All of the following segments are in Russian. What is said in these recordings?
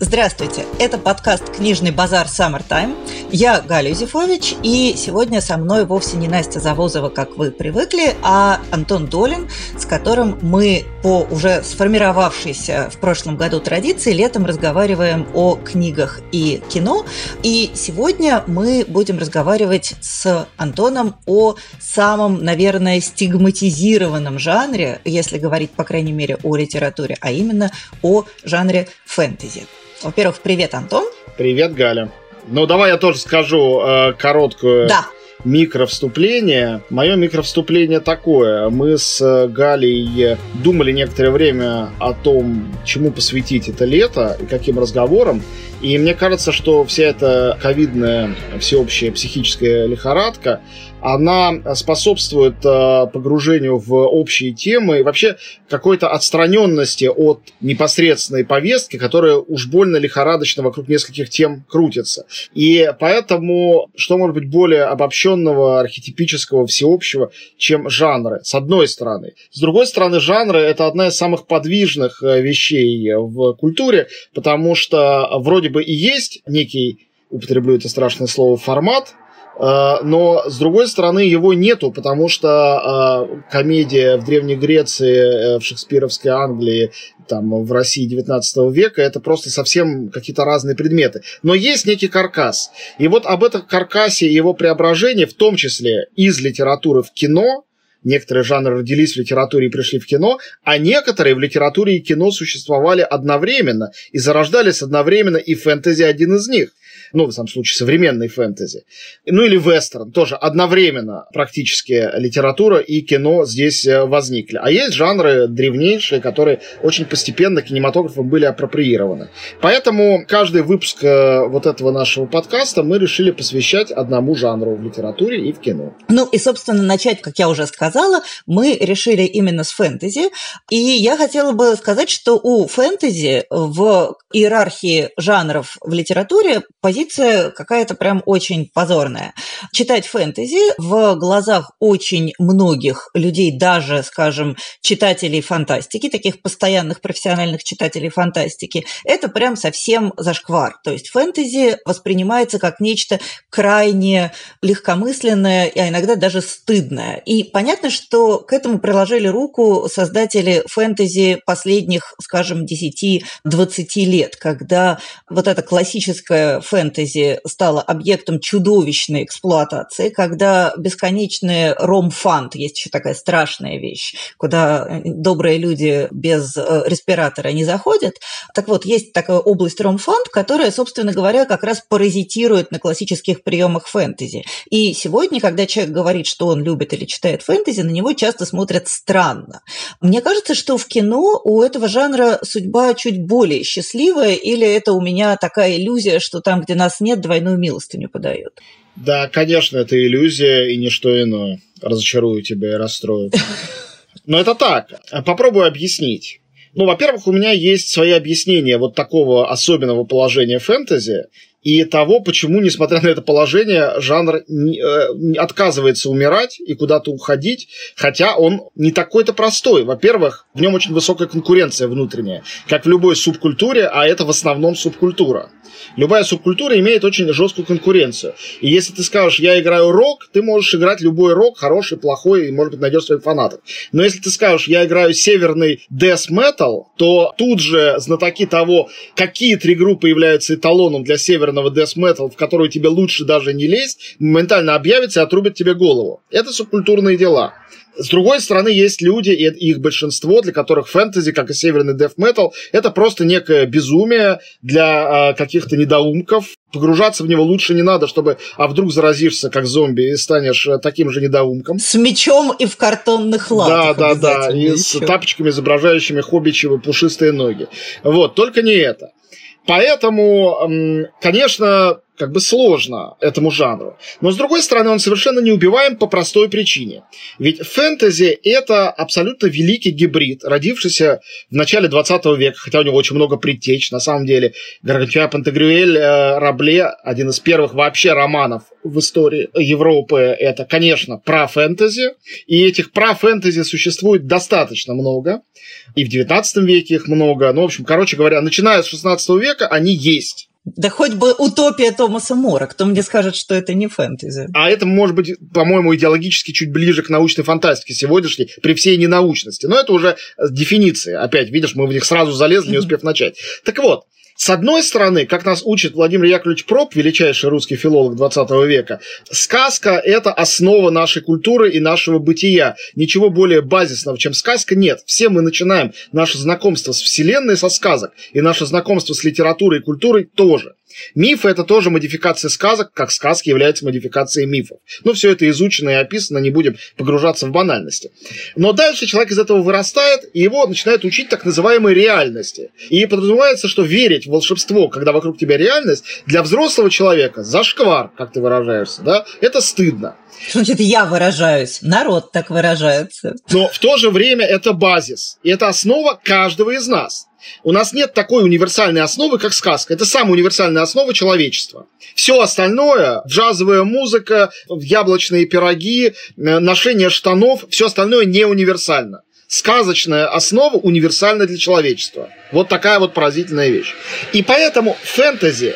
Здравствуйте, это подкаст «Книжный базар Summertime». Я Галя Юзефович, и сегодня со мной вовсе не Настя Завозова, как вы привыкли, а Антон Долин, с которым мы по уже сформировавшейся в прошлом году традиции летом разговариваем о книгах и кино. И сегодня мы будем разговаривать с Антоном о самом, наверное, стигматизированном жанре, если говорить, по крайней мере, о литературе, а именно о жанре фэнтези. Во-первых, привет, Антон. Привет, Галя. Ну, давай я тоже скажу э, короткую да. микровступление. Мое микровступление такое. Мы с э, Галей думали некоторое время о том, чему посвятить это лето и каким разговорам. И мне кажется, что вся эта ковидная всеобщая психическая лихорадка, она способствует э, погружению в общие темы и вообще какой-то отстраненности от непосредственной повестки, которая уж больно лихорадочно вокруг нескольких тем крутится. И поэтому, что может быть более обобщенного, архетипического, всеобщего, чем жанры, с одной стороны. С другой стороны, жанры — это одна из самых подвижных э, вещей в культуре, потому что вроде бы и есть некий употреблю это страшное слово, формат, Э, но с другой стороны его нету, потому что э, комедия в Древней Греции, э, в шекспировской Англии, там, в России 19 века, это просто совсем какие-то разные предметы. Но есть некий каркас. И вот об этом каркасе и его преображении, в том числе из литературы в кино, некоторые жанры родились в литературе и пришли в кино, а некоторые в литературе и кино существовали одновременно и зарождались одновременно, и фэнтези один из них ну, в самом случае, современной фэнтези. Ну, или вестерн, тоже одновременно практически литература и кино здесь э, возникли. А есть жанры древнейшие, которые очень постепенно кинематографом были апроприированы. Поэтому каждый выпуск э, вот этого нашего подкаста мы решили посвящать одному жанру в литературе и в кино. Ну, и, собственно, начать, как я уже сказала, мы решили именно с фэнтези. И я хотела бы сказать, что у фэнтези в иерархии жанров в литературе позиция позиция какая-то прям очень позорная. Читать фэнтези в глазах очень многих людей, даже, скажем, читателей фантастики, таких постоянных профессиональных читателей фантастики, это прям совсем зашквар. То есть фэнтези воспринимается как нечто крайне легкомысленное, а иногда даже стыдное. И понятно, что к этому приложили руку создатели фэнтези последних, скажем, 10-20 лет, когда вот эта классическая фэнтези фэнтези стало объектом чудовищной эксплуатации, когда бесконечный ром-фанд, есть еще такая страшная вещь, куда э, добрые люди без э, респиратора не заходят. Так вот, есть такая область ром-фанд, которая, собственно говоря, как раз паразитирует на классических приемах фэнтези. И сегодня, когда человек говорит, что он любит или читает фэнтези, на него часто смотрят странно. Мне кажется, что в кино у этого жанра судьба чуть более счастливая, или это у меня такая иллюзия, что там, где нас нет, двойную милостыню подают. Да, конечно, это иллюзия и ничто иное. Разочарую тебя и расстрою. Но это так. Попробую объяснить. Ну, во-первых, у меня есть свои объяснения вот такого особенного положения фэнтези и того, почему, несмотря на это положение, жанр не, э, отказывается умирать и куда-то уходить, хотя он не такой-то простой. Во-первых, в нем очень высокая конкуренция внутренняя, как в любой субкультуре, а это в основном субкультура. Любая субкультура имеет очень жесткую конкуренцию. И если ты скажешь, я играю рок, ты можешь играть любой рок, хороший, плохой, и, может быть, найдешь своих фанатов. Но если ты скажешь, я играю северный death metal, то тут же знатоки того, какие три группы являются эталоном для северного death metal, в которую тебе лучше даже не лезть, моментально объявятся и отрубят тебе голову. Это субкультурные дела. С другой стороны, есть люди, и их большинство, для которых фэнтези, как и северный деф метал, это просто некое безумие для э, каких-то недоумков. Погружаться в него лучше не надо, чтобы, а вдруг заразишься как зомби и станешь э, таким же недоумком. С мечом и в картонных латах. Да, да, да, и с тапочками, изображающими хоббичевы пушистые ноги. Вот, только не это. Поэтому, конечно, как бы сложно этому жанру. Но, с другой стороны, он совершенно неубиваем по простой причине. Ведь фэнтези – это абсолютно великий гибрид, родившийся в начале 20 века, хотя у него очень много предтеч, на самом деле. Гаргантюа Пантагрюэль э, Рабле, один из первых вообще романов в истории Европы, это, конечно, про фэнтези. И этих про фэнтези существует достаточно много. И в 19 веке их много. Ну, в общем, короче говоря, начиная с 16 века они есть. Да хоть бы утопия Томаса Мора. Кто мне скажет, что это не фэнтези? А это может быть, по-моему, идеологически чуть ближе к научной фантастике сегодняшней, при всей ненаучности. Но это уже дефиниции. Опять, видишь, мы в них сразу залезли, не успев начать. Так вот, с одной стороны, как нас учит Владимир Яковлевич Проб, величайший русский филолог 20 века, сказка – это основа нашей культуры и нашего бытия. Ничего более базисного, чем сказка, нет. Все мы начинаем наше знакомство с Вселенной со сказок, и наше знакомство с литературой и культурой тоже. Мифы – это тоже модификация сказок, как сказки являются модификацией мифов. Ну, все это изучено и описано, не будем погружаться в банальности. Но дальше человек из этого вырастает, и его начинают учить так называемой реальности. И подразумевается, что верить в волшебство, когда вокруг тебя реальность, для взрослого человека зашквар, как ты выражаешься, да, это стыдно. Что значит я выражаюсь? Народ так выражается. Но в то же время это базис. И это основа каждого из нас. У нас нет такой универсальной основы, как сказка. Это самая универсальная основа человечества. Все остальное, джазовая музыка, яблочные пироги, э, ношение штанов, все остальное не универсально. Сказочная основа универсальна для человечества. Вот такая вот поразительная вещь. И поэтому фэнтези,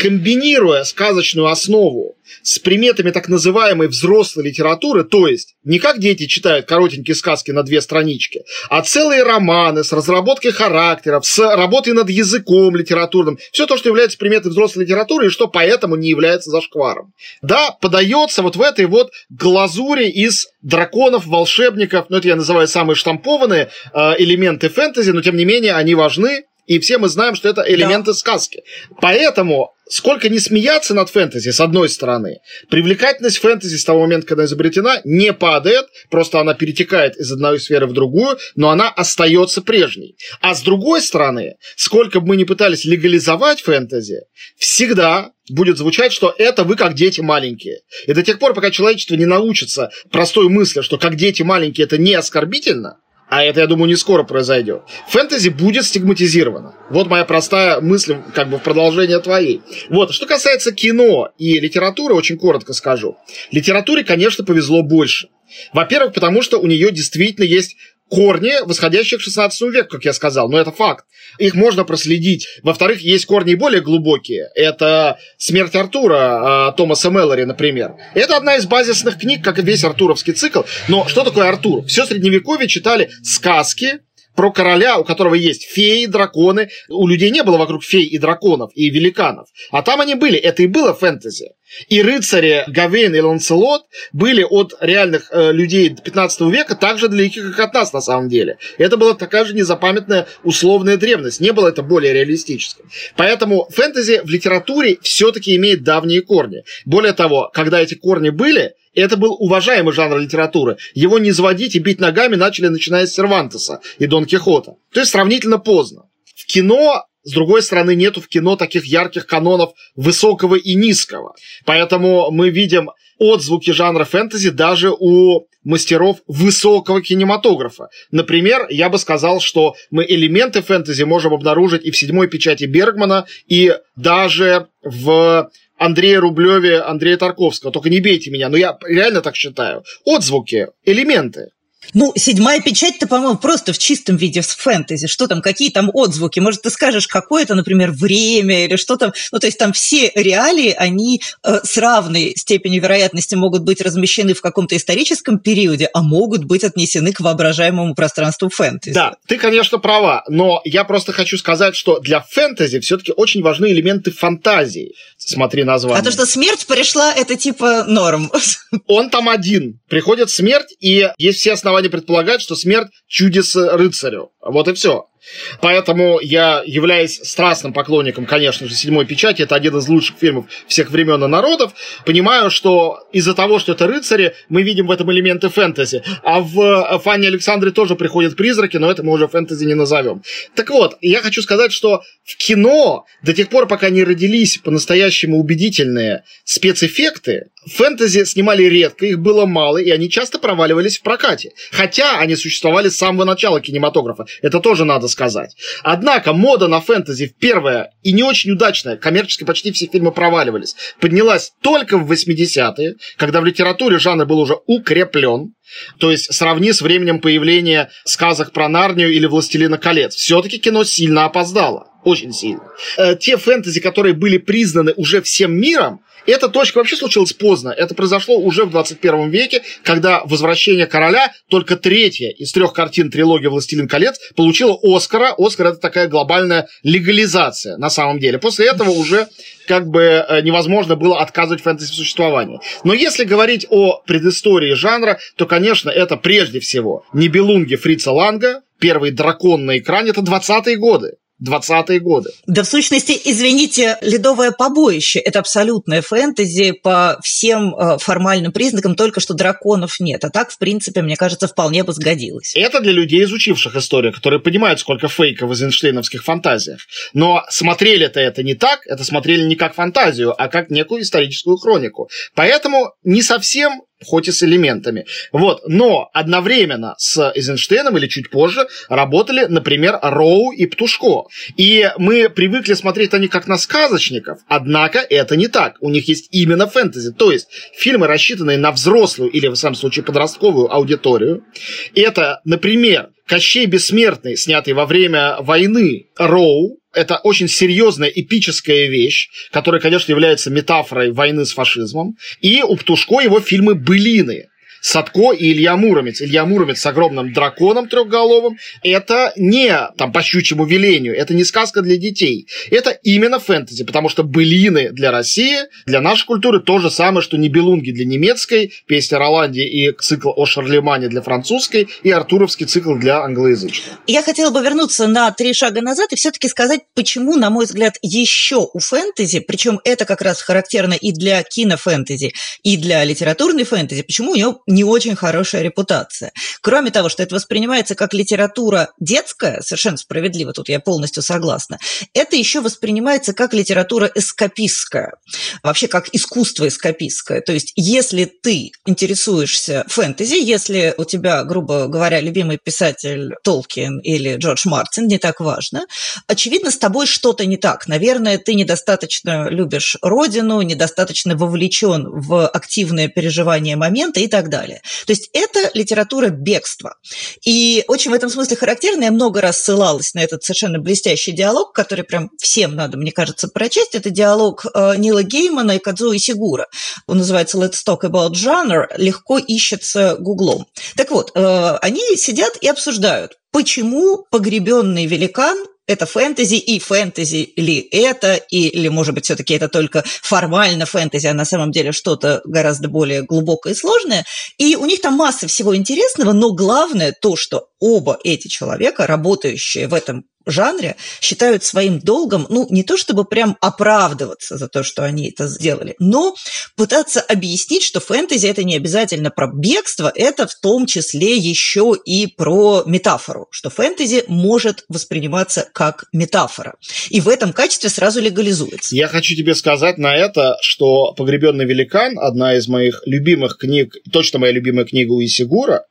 комбинируя сказочную основу с приметами так называемой взрослой литературы, то есть не как дети читают коротенькие сказки на две странички, а целые романы с разработкой характеров, с работой над языком литературным, все то, что является приметой взрослой литературы и что поэтому не является зашкваром. Да, подается вот в этой вот глазури из драконов, волшебников, ну это я называю самые штампованные э, элементы фэнтези, но тем не менее они важны, и все мы знаем, что это элементы да. сказки. Поэтому сколько не смеяться над фэнтези, с одной стороны, привлекательность фэнтези с того момента, когда изобретена, не падает, просто она перетекает из одной сферы в другую, но она остается прежней. А с другой стороны, сколько бы мы ни пытались легализовать фэнтези, всегда будет звучать, что это вы как дети маленькие. И до тех пор, пока человечество не научится простой мысли, что как дети маленькие это не оскорбительно, а это, я думаю, не скоро произойдет. Фэнтези будет стигматизировано. Вот моя простая мысль, как бы в продолжение твоей. Вот, что касается кино и литературы, очень коротко скажу. Литературе, конечно, повезло больше. Во-первых, потому что у нее действительно есть корни, восходящие к 16 веку, как я сказал, но это факт. Их можно проследить. Во-вторых, есть корни более глубокие. Это «Смерть Артура» а, Томаса Меллори, например. Это одна из базисных книг, как и весь артуровский цикл. Но что такое Артур? Все средневековье читали сказки, про короля, у которого есть феи, драконы. У людей не было вокруг фей и драконов и великанов. А там они были. Это и было фэнтези. И рыцари Гавейн и Ланцелот были от реальных э, людей 15 века так же далеки, как от нас на самом деле. Это была такая же незапамятная условная древность. Не было это более реалистическим. Поэтому фэнтези в литературе все-таки имеет давние корни. Более того, когда эти корни были, это был уважаемый жанр литературы. Его не заводить и бить ногами начали, начиная с Сервантеса и Дон Кихота. То есть сравнительно поздно. В кино с другой стороны, нету в кино таких ярких канонов высокого и низкого. Поэтому мы видим отзвуки жанра фэнтези даже у мастеров высокого кинематографа. Например, я бы сказал, что мы элементы фэнтези можем обнаружить и в седьмой печати Бергмана, и даже в Андрея Рублеве, Андрея Тарковского. Только не бейте меня, но я реально так считаю. Отзвуки, элементы. Ну, седьмая печать-то, по-моему, просто в чистом виде с фэнтези. Что там, какие там отзвуки? Может, ты скажешь, какое это, например, время или что там? Ну, то есть там все реалии, они э, с равной степенью вероятности могут быть размещены в каком-то историческом периоде, а могут быть отнесены к воображаемому пространству фэнтези. Да, ты, конечно, права, но я просто хочу сказать, что для фэнтези все-таки очень важны элементы фантазии. Смотри название. А то, что смерть пришла, это типа норм. Он там один. Приходит смерть, и есть все основания предполагать, что смерть чудес рыцарю. Вот и все. Поэтому я являюсь страстным поклонником, конечно же, «Седьмой печати». Это один из лучших фильмов всех времен и народов. Понимаю, что из-за того, что это рыцари, мы видим в этом элементы фэнтези. А в Фанне Александре тоже приходят призраки, но это мы уже фэнтези не назовем. Так вот, я хочу сказать, что в кино до тех пор, пока не родились по-настоящему убедительные спецэффекты, фэнтези снимали редко, их было мало, и они часто проваливались в прокате. Хотя они существовали с самого начала кинематографа. Это тоже надо сказать. Однако мода на фэнтези первая и не очень удачная, коммерчески почти все фильмы проваливались, поднялась только в 80-е, когда в литературе жанр был уже укреплен. То есть сравни с временем появления сказок про Нарнию или Властелина колец. Все-таки кино сильно опоздало. Очень сильно. Э, те фэнтези, которые были признаны уже всем миром, эта точка вообще случилась поздно. Это произошло уже в 21 веке, когда «Возвращение короля», только третья из трех картин трилогии «Властелин колец», получила Оскара. Оскар – это такая глобальная легализация на самом деле. После этого уже как бы э, невозможно было отказывать фэнтези в существовании. Но если говорить о предыстории жанра, то, конечно, это прежде всего Нибелунги Фрица Ланга, первый дракон на экране, это 20-е годы. 20-е годы. Да, в сущности, извините, «Ледовое побоище» — это абсолютное фэнтези по всем э, формальным признакам, только что драконов нет. А так, в принципе, мне кажется, вполне бы сгодилось. Это для людей, изучивших историю, которые понимают, сколько фейков в эйзенштейновских фантазиях. Но смотрели-то это не так, это смотрели не как фантазию, а как некую историческую хронику. Поэтому не совсем хоть и с элементами. Вот. Но одновременно с Эйзенштейном или чуть позже работали, например, Роу и Птушко. И мы привыкли смотреть на них как на сказочников, однако это не так. У них есть именно фэнтези. То есть фильмы, рассчитанные на взрослую или, в самом случае, подростковую аудиторию. Это, например, Кощей Бессмертный, снятый во время войны Роу, это очень серьезная эпическая вещь, которая, конечно, является метафорой войны с фашизмом. И у Птушко его фильмы «Былины», Садко и Илья Муромец. Илья Муромец с огромным драконом трехголовым. Это не там по щучьему велению, это не сказка для детей. Это именно фэнтези, потому что былины для России, для нашей культуры то же самое, что Нибелунги для немецкой, песня Роланди и цикл о Шарлемане для французской, и Артуровский цикл для англоязычной. Я хотела бы вернуться на три шага назад и все-таки сказать, почему, на мой взгляд, еще у фэнтези, причем это как раз характерно и для кинофэнтези, и для литературной фэнтези, почему у него не очень хорошая репутация. Кроме того, что это воспринимается как литература детская, совершенно справедливо, тут я полностью согласна, это еще воспринимается как литература эскапистская, вообще как искусство эскапистское. То есть если ты интересуешься фэнтези, если у тебя, грубо говоря, любимый писатель Толкин или Джордж Мартин, не так важно, очевидно, с тобой что-то не так. Наверное, ты недостаточно любишь родину, недостаточно вовлечен в активное переживание момента и так далее далее. То есть это литература бегства. И очень в этом смысле характерно, я много раз ссылалась на этот совершенно блестящий диалог, который прям всем надо, мне кажется, прочесть. Это диалог э, Нила Геймана и Кадзуи Сигура. Он называется «Let's talk about genre», легко ищется гуглом. Так вот, э, они сидят и обсуждают, почему погребенный великан это фэнтези и фэнтези ли это, или, может быть, все-таки это только формально фэнтези, а на самом деле что-то гораздо более глубокое и сложное. И у них там масса всего интересного, но главное то, что оба эти человека, работающие в этом жанре считают своим долгом, ну, не то чтобы прям оправдываться за то, что они это сделали, но пытаться объяснить, что фэнтези это не обязательно про бегство, это в том числе еще и про метафору, что фэнтези может восприниматься как метафора. И в этом качестве сразу легализуется. Я хочу тебе сказать на это, что «Погребенный великан» одна из моих любимых книг, точно моя любимая книга у Исигура,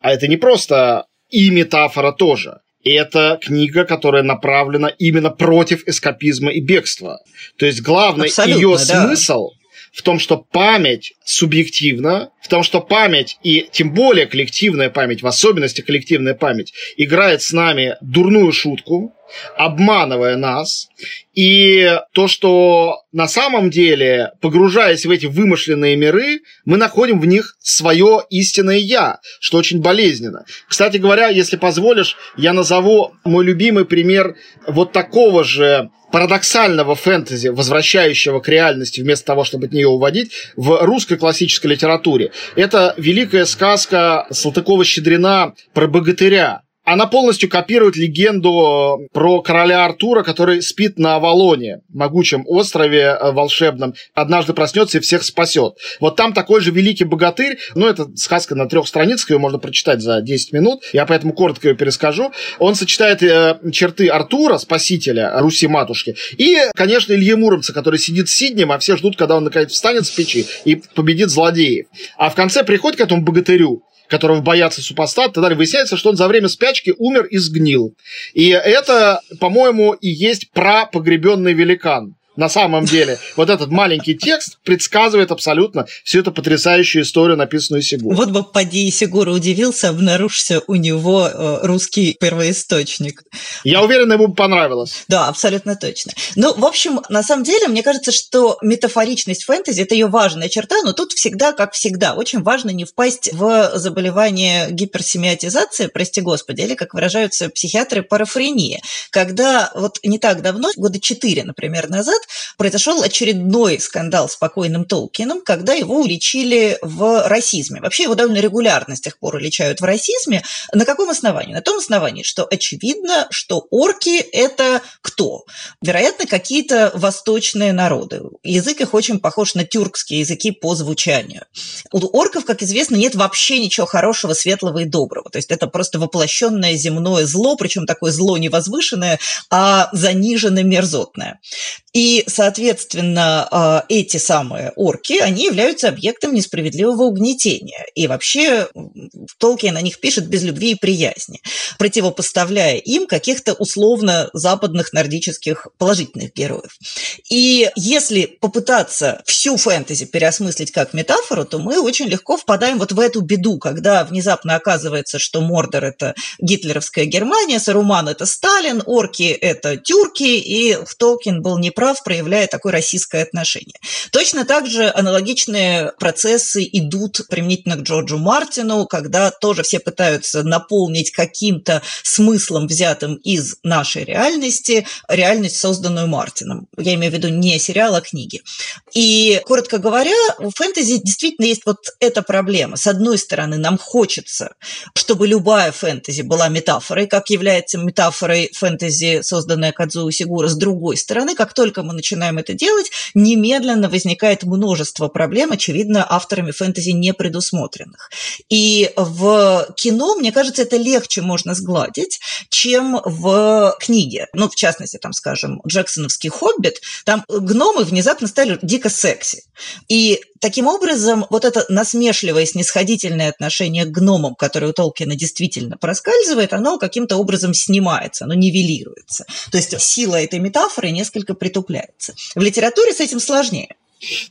а это не просто и метафора тоже это книга, которая направлена именно против эскапизма и бегства. То есть главный ее да. смысл в том, что память субъективна, в том, что память, и тем более коллективная память, в особенности коллективная память, играет с нами дурную шутку, обманывая нас. И то, что на самом деле, погружаясь в эти вымышленные миры, мы находим в них свое истинное «я», что очень болезненно. Кстати говоря, если позволишь, я назову мой любимый пример вот такого же парадоксального фэнтези, возвращающего к реальности вместо того, чтобы от нее уводить, в русской классической литературе. Это великая сказка Салтыкова-Щедрина про богатыря она полностью копирует легенду э, про короля Артура, который спит на Авалоне, могучем острове э, волшебном, однажды проснется и всех спасет. Вот там такой же великий богатырь, ну, это сказка на трех страницах, ее можно прочитать за 10 минут, я поэтому коротко ее перескажу. Он сочетает э, черты Артура, спасителя Руси-матушки, и, конечно, Ильи Муромца, который сидит с Сиднем, а все ждут, когда он наконец встанет с печи и победит злодеев. А в конце приходит к этому богатырю, которого боятся супостаты, тогда выясняется, что он за время спячки умер и сгнил. И это, по-моему, и есть прапогребенный великан на самом деле вот этот маленький текст предсказывает абсолютно всю эту потрясающую историю, написанную Сигуру. Вот бы поди Сигура удивился, обнаружился у него э, русский первоисточник. Я уверен, ему бы понравилось. Да, абсолютно точно. Ну, в общем, на самом деле, мне кажется, что метафоричность фэнтези – это ее важная черта, но тут всегда, как всегда, очень важно не впасть в заболевание гиперсемиотизации, прости господи, или, как выражаются психиатры, парафрения, когда вот не так давно, года четыре, например, назад, произошел очередной скандал с покойным Толкином, когда его уличили в расизме. Вообще его довольно регулярно с тех пор уличают в расизме. На каком основании? На том основании, что очевидно, что орки – это кто? Вероятно, какие-то восточные народы. Язык их очень похож на тюркские языки по звучанию. У орков, как известно, нет вообще ничего хорошего, светлого и доброго. То есть это просто воплощенное земное зло, причем такое зло не возвышенное, а заниженное мерзотное. И, соответственно, а, эти самые орки, они являются объектом несправедливого угнетения. И вообще Толкин на них пишет без любви и приязни, противопоставляя им каких-то условно западных нордических положительных героев. И если попытаться всю фэнтези переосмыслить как метафору, то мы очень легко впадаем вот в эту беду, когда внезапно оказывается, что Мордор – это гитлеровская Германия, Саруман – это Сталин, орки – это тюрки, и Толкин был неправ прав, проявляя такое российское отношение. Точно так же аналогичные процессы идут применительно к Джорджу Мартину, когда тоже все пытаются наполнить каким-то смыслом, взятым из нашей реальности, реальность, созданную Мартином. Я имею в виду не сериал, а книги. И, коротко говоря, у фэнтези действительно есть вот эта проблема. С одной стороны, нам хочется, чтобы любая фэнтези была метафорой, как является метафорой фэнтези, созданная Кадзуо Сигура. С другой стороны, как только мы начинаем это делать, немедленно возникает множество проблем, очевидно, авторами фэнтези не предусмотренных. И в кино, мне кажется, это легче можно сгладить, чем в книге. Ну, в частности, там, скажем, Джексоновский «Хоббит», там гномы внезапно стали дико секси. И таким образом, вот это насмешливое, снисходительное отношение к гномам, которое у Толкина действительно проскальзывает, оно каким-то образом снимается, оно нивелируется. То есть сила этой метафоры несколько притупляется. В литературе с этим сложнее.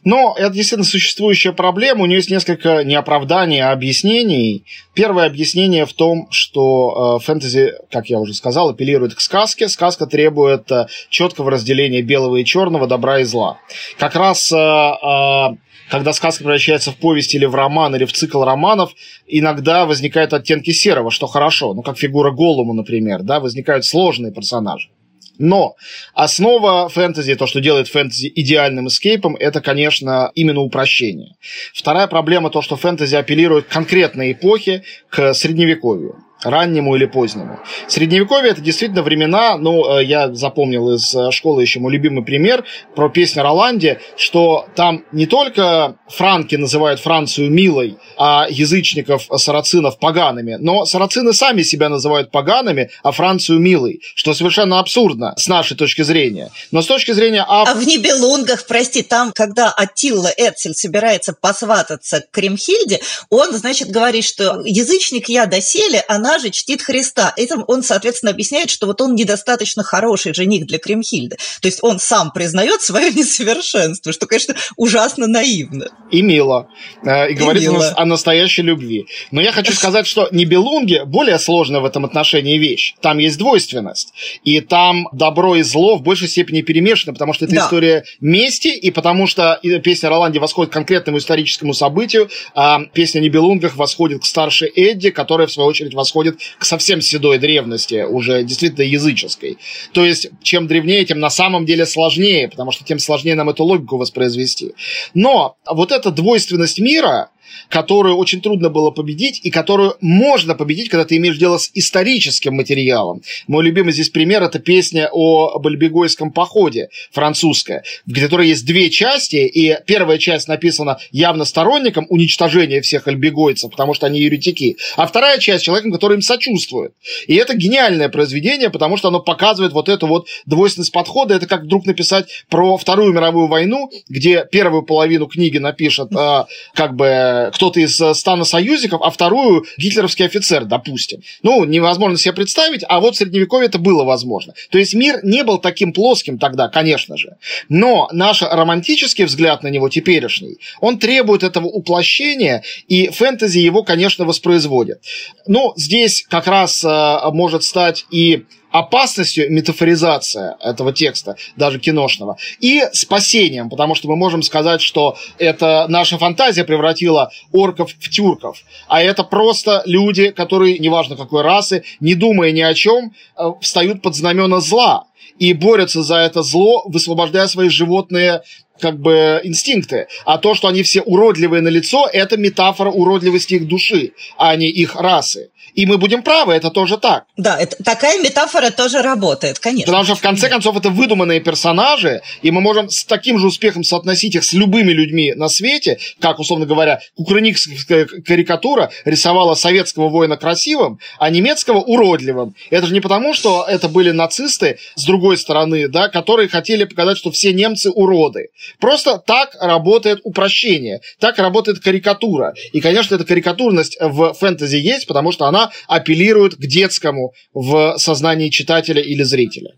Но это действительно существующая проблема. У нее есть несколько не оправданий, а объяснений. Первое объяснение в том, что э, фэнтези, как я уже сказал, апеллирует к сказке. Сказка требует э, четкого разделения белого и черного, добра и зла. Как раз э, когда сказка превращается в повесть или в роман, или в цикл романов, иногда возникают оттенки серого, что хорошо. Ну, как фигура Голума, например, да, возникают сложные персонажи. Но основа фэнтези, то, что делает фэнтези идеальным эскейпом, это, конечно, именно упрощение. Вторая проблема то, что фэнтези апеллирует к конкретной эпохе, к средневековью раннему или позднему. Средневековье это действительно времена, ну, э, я запомнил из э, школы еще мой любимый пример про песню Роланде, что там не только франки называют Францию милой, а язычников, э, сарацинов погаными, но сарацины сами себя называют погаными, а Францию милой, что совершенно абсурдно с нашей точки зрения. Но с точки зрения... Ав... А в Нибелунгах, прости, там, когда Атилла Эцель собирается посвататься к Кремхильде, он, значит, говорит, что язычник я доселе, она же чтит Христа. Этим он, соответственно, объясняет, что вот он недостаточно хороший жених для Кремхильды. То есть он сам признает свое несовершенство, что, конечно, ужасно наивно. И мило. Э, и, и говорит мило. о настоящей любви. Но я хочу сказать, что Нибелунги более сложная в этом отношении вещь. Там есть двойственность. И там добро и зло в большей степени перемешаны, потому что это да. история мести, и потому что песня Роланди восходит к конкретному историческому событию, а песня Нибелунгах восходит к старшей Эдди, которая, в свою очередь, восходит восходит к совсем седой древности, уже действительно языческой. То есть, чем древнее, тем на самом деле сложнее, потому что тем сложнее нам эту логику воспроизвести. Но вот эта двойственность мира, которую очень трудно было победить и которую можно победить, когда ты имеешь дело с историческим материалом. Мой любимый здесь пример – это песня о Бальбегойском походе, французская, в которой есть две части, и первая часть написана явно сторонником уничтожения всех альбегойцев, потому что они еретики, а вторая часть – человеком, который им сочувствует. И это гениальное произведение, потому что оно показывает вот эту вот двойственность подхода. Это как вдруг написать про Вторую мировую войну, где первую половину книги напишет э, как бы кто-то из э, стана союзников, а вторую гитлеровский офицер, допустим. Ну, невозможно себе представить, а вот в Средневековье это было возможно. То есть мир не был таким плоским тогда, конечно же. Но наш романтический взгляд на него теперешний, он требует этого уплощения, и фэнтези его, конечно, воспроизводит. Ну, здесь как раз э, может стать и опасностью метафоризация этого текста, даже киношного, и спасением, потому что мы можем сказать, что это наша фантазия превратила орков в тюрков, а это просто люди, которые, неважно какой расы, не думая ни о чем, э, встают под знамена зла и борются за это зло, высвобождая свои животные как бы инстинкты. А то, что они все уродливые на лицо, это метафора уродливости их души, а не их расы. И мы будем правы, это тоже так. Да, это, такая метафора тоже работает, конечно. Потому что в конце концов это выдуманные персонажи, и мы можем с таким же успехом соотносить их с любыми людьми на свете, как, условно говоря, кукрыникская карикатура рисовала советского воина красивым, а немецкого уродливым. Это же не потому, что это были нацисты с другой стороны, да, которые хотели показать, что все немцы уроды. Просто так работает упрощение, так работает карикатура. И, конечно, эта карикатурность в фэнтези есть, потому что она апеллирует к детскому в сознании читателя или зрителя.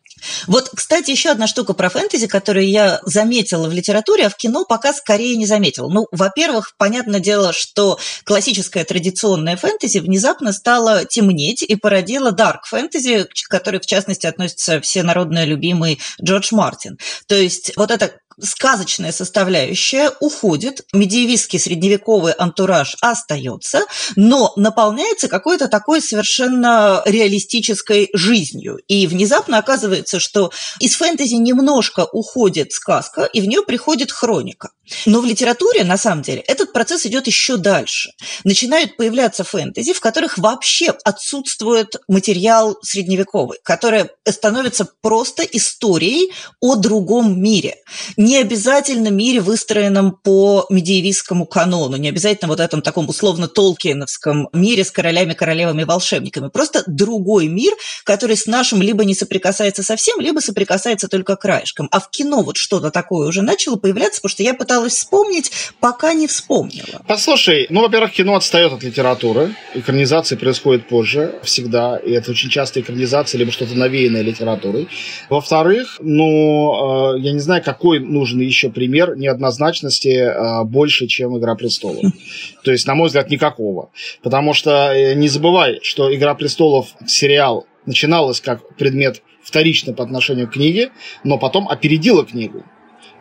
Вот, кстати, еще одна штука про фэнтези, которую я заметила в литературе, а в кино пока скорее не заметила. Ну, во-первых, понятное дело, что классическая традиционная фэнтези внезапно стала темнеть и породила дарк фэнтези, к которой, в частности, относится все народные любимый Джордж Мартин. То есть вот это сказочная составляющая уходит, медиевистский средневековый антураж остается, но наполняется какой-то такой совершенно реалистической жизнью. И внезапно оказывается, что из фэнтези немножко уходит сказка, и в нее приходит хроника. Но в литературе, на самом деле, этот процесс идет еще дальше. Начинают появляться фэнтези, в которых вообще отсутствует материал средневековый, который становится просто историей о другом мире не обязательно мире, выстроенном по медиевистскому канону, не обязательно вот этом таком условно толкиновском мире с королями, королевами, волшебниками. Просто другой мир, который с нашим либо не соприкасается совсем, либо соприкасается только краешком. А в кино вот что-то такое уже начало появляться, потому что я пыталась вспомнить, пока не вспомнила. Послушай, ну, во-первых, кино отстает от литературы. Экранизации происходят позже всегда, и это очень часто экранизация, либо что-то навеянное литературой. Во-вторых, ну, э, я не знаю, какой нужен еще пример неоднозначности э, больше, чем «Игра престолов». То есть, на мой взгляд, никакого. Потому что э, не забывай, что «Игра престолов» сериал начиналась как предмет вторично по отношению к книге, но потом опередила книгу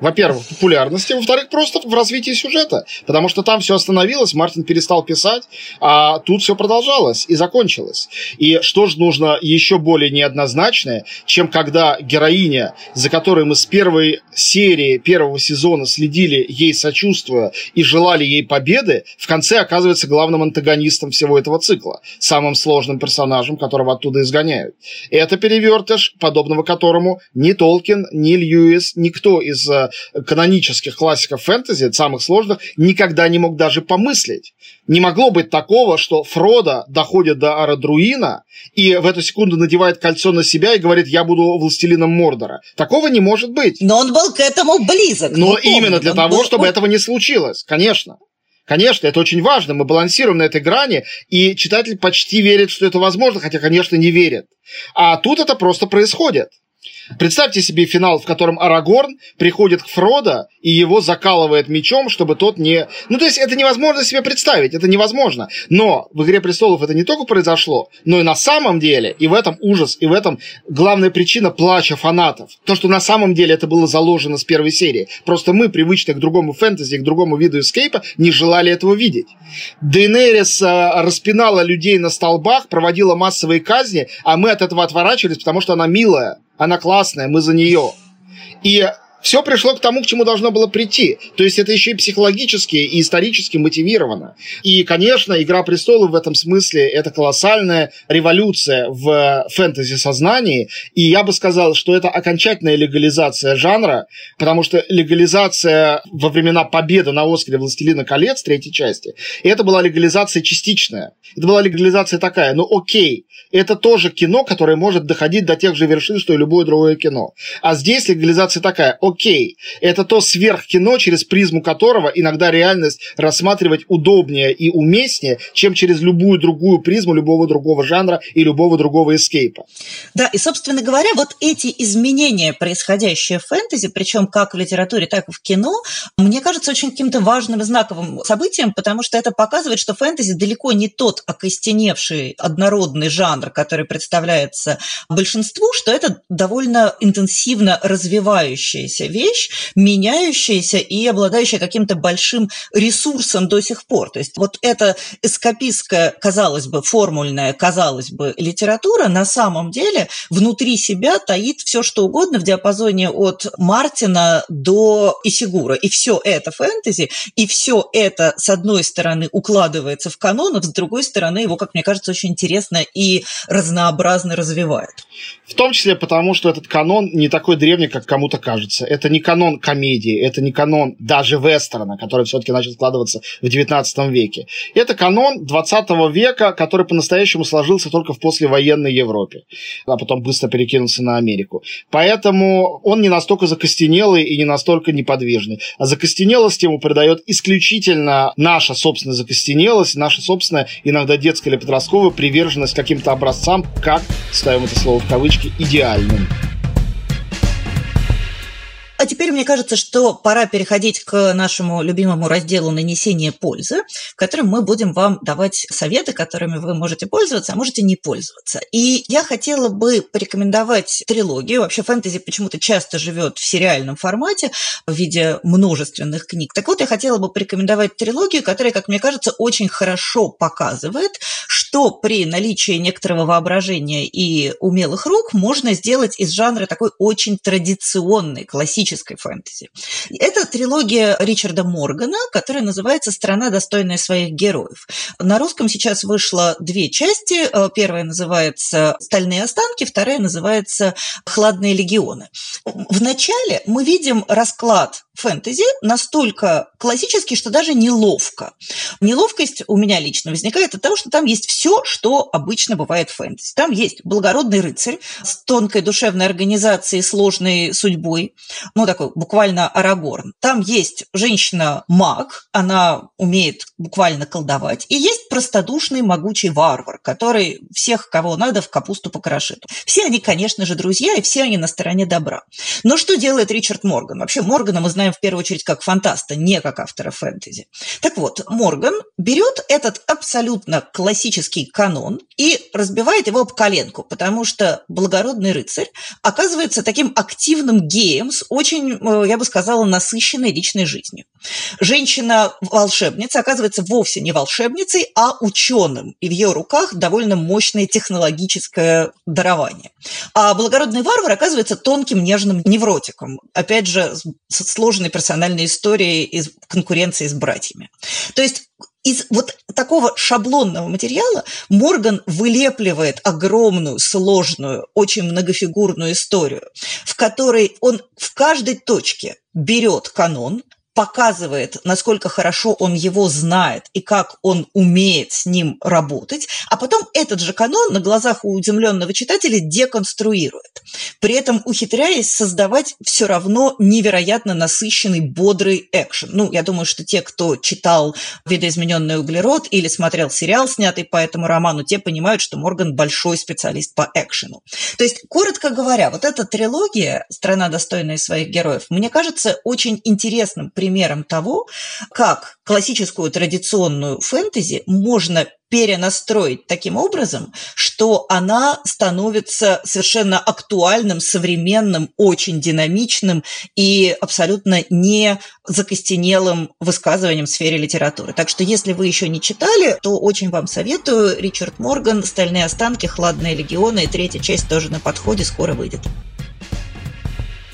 во-первых, популярности, во-вторых, просто в развитии сюжета. Потому что там все остановилось, Мартин перестал писать, а тут все продолжалось и закончилось. И что же нужно еще более неоднозначное, чем когда героиня, за которой мы с первой серии первого сезона следили, ей сочувствуя и желали ей победы, в конце оказывается главным антагонистом всего этого цикла, самым сложным персонажем, которого оттуда изгоняют. Это перевертыш, подобного которому ни Толкин, ни Льюис, никто из канонических классиков фэнтези, самых сложных, никогда не мог даже помыслить. Не могло быть такого, что Фродо доходит до Арадруина и в эту секунду надевает кольцо на себя и говорит, я буду властелином Мордора. Такого не может быть. Но он был к этому близок. Но помню, именно для того, был... чтобы этого не случилось, конечно. Конечно, это очень важно. Мы балансируем на этой грани, и читатель почти верит, что это возможно, хотя, конечно, не верит. А тут это просто происходит. Представьте себе финал, в котором Арагорн приходит к Фродо и его закалывает мечом, чтобы тот не... Ну, то есть это невозможно себе представить, это невозможно. Но в «Игре престолов» это не только произошло, но и на самом деле, и в этом ужас, и в этом главная причина плача фанатов. То, что на самом деле это было заложено с первой серии. Просто мы, привычные к другому фэнтези, к другому виду эскейпа, не желали этого видеть. Дейнерис э, распинала людей на столбах, проводила массовые казни, а мы от этого отворачивались, потому что она милая, она классная, мы за нее. И все пришло к тому, к чему должно было прийти. То есть это еще и психологически, и исторически мотивировано. И, конечно, «Игра престолов» в этом смысле это колоссальная революция в фэнтези-сознании. И я бы сказал, что это окончательная легализация жанра, потому что легализация во времена победы на Оскаре «Властелина колец» третьей части, это была легализация частичная. Это была легализация такая, ну окей, это тоже кино, которое может доходить до тех же вершин, что и любое другое кино. А здесь легализация такая, окей, окей, это то сверхкино, через призму которого иногда реальность рассматривать удобнее и уместнее, чем через любую другую призму любого другого жанра и любого другого эскейпа. Да, и, собственно говоря, вот эти изменения, происходящие в фэнтези, причем как в литературе, так и в кино, мне кажется очень каким-то важным знаковым событием, потому что это показывает, что фэнтези далеко не тот окостеневший однородный жанр, который представляется большинству, что это довольно интенсивно развивающаяся вещь, меняющаяся и обладающая каким-то большим ресурсом до сих пор. То есть вот эта эскапистская, казалось бы, формульная, казалось бы, литература на самом деле внутри себя таит все, что угодно в диапазоне от Мартина до Исигура. И все это фэнтези, и все это, с одной стороны, укладывается в канон, а с другой стороны, его, как мне кажется, очень интересно и разнообразно развивает. В том числе потому, что этот канон не такой древний, как кому-то кажется это не канон комедии, это не канон даже вестерна, который все-таки начал складываться в 19 веке. Это канон 20 века, который по-настоящему сложился только в послевоенной Европе, а потом быстро перекинулся на Америку. Поэтому он не настолько закостенелый и не настолько неподвижный. А закостенелость ему придает исключительно наша собственная закостенелость, наша собственная, иногда детская или подростковая приверженность каким-то образцам, как, ставим это слово в кавычки, идеальным. А теперь мне кажется, что пора переходить к нашему любимому разделу нанесения пользы, в котором мы будем вам давать советы, которыми вы можете пользоваться, а можете не пользоваться. И я хотела бы порекомендовать трилогию. Вообще фэнтези почему-то часто живет в сериальном формате в виде множественных книг. Так вот, я хотела бы порекомендовать трилогию, которая, как мне кажется, очень хорошо показывает, что при наличии некоторого воображения и умелых рук можно сделать из жанра такой очень традиционный, классический классической фэнтези. Это трилогия Ричарда Моргана, которая называется «Страна, достойная своих героев». На русском сейчас вышло две части. Э, первая называется «Стальные останки», вторая называется «Хладные легионы». Вначале мы видим расклад фэнтези настолько классический, что даже неловко. Неловкость у меня лично возникает от того, что там есть все, что обычно бывает в фэнтези. Там есть благородный рыцарь с тонкой душевной организацией, сложной судьбой, ну, такой буквально Арагорн. Там есть женщина-маг, она умеет буквально колдовать, и есть простодушный могучий варвар, который всех, кого надо, в капусту покрошит. Все они, конечно же, друзья, и все они на стороне добра. Но что делает Ричард Морган? Вообще, Моргана мы знаем в первую очередь как фантаста, не как автора фэнтези. Так вот, Морган берет этот абсолютно классический канон и разбивает его об коленку, потому что благородный рыцарь оказывается таким активным геем с очень, э, я бы сказала, насыщенной личной жизнью. Женщина-волшебница оказывается вовсе не волшебницей, а ученым, и в ее руках довольно мощное технологическое дарование. А благородный варвар оказывается тонким, нежным невротиком, опять же, с сложной персональной историей из конкуренции с братьями. То есть из вот такого шаблонного материала Морган вылепливает огромную, сложную, очень многофигурную историю, в которой он в каждой точке берет канон, показывает, насколько хорошо он его знает и как он умеет с ним работать, а потом этот же канон на глазах у удивленного читателя деконструирует, при этом ухитряясь создавать все равно невероятно насыщенный, бодрый экшен. Ну, я думаю, что те, кто читал «Видоизмененный углерод» или смотрел сериал, снятый по этому роману, те понимают, что Морган большой специалист по экшену. То есть, коротко говоря, вот эта трилогия «Страна, достойная своих героев», мне кажется очень интересным примером того, как классическую традиционную фэнтези можно перенастроить таким образом, что она становится совершенно актуальным, современным, очень динамичным и абсолютно не закостенелым высказыванием в сфере литературы. Так что, если вы еще не читали, то очень вам советую. Ричард Морган, «Стальные останки», «Хладные легионы» и третья часть тоже на подходе, скоро выйдет.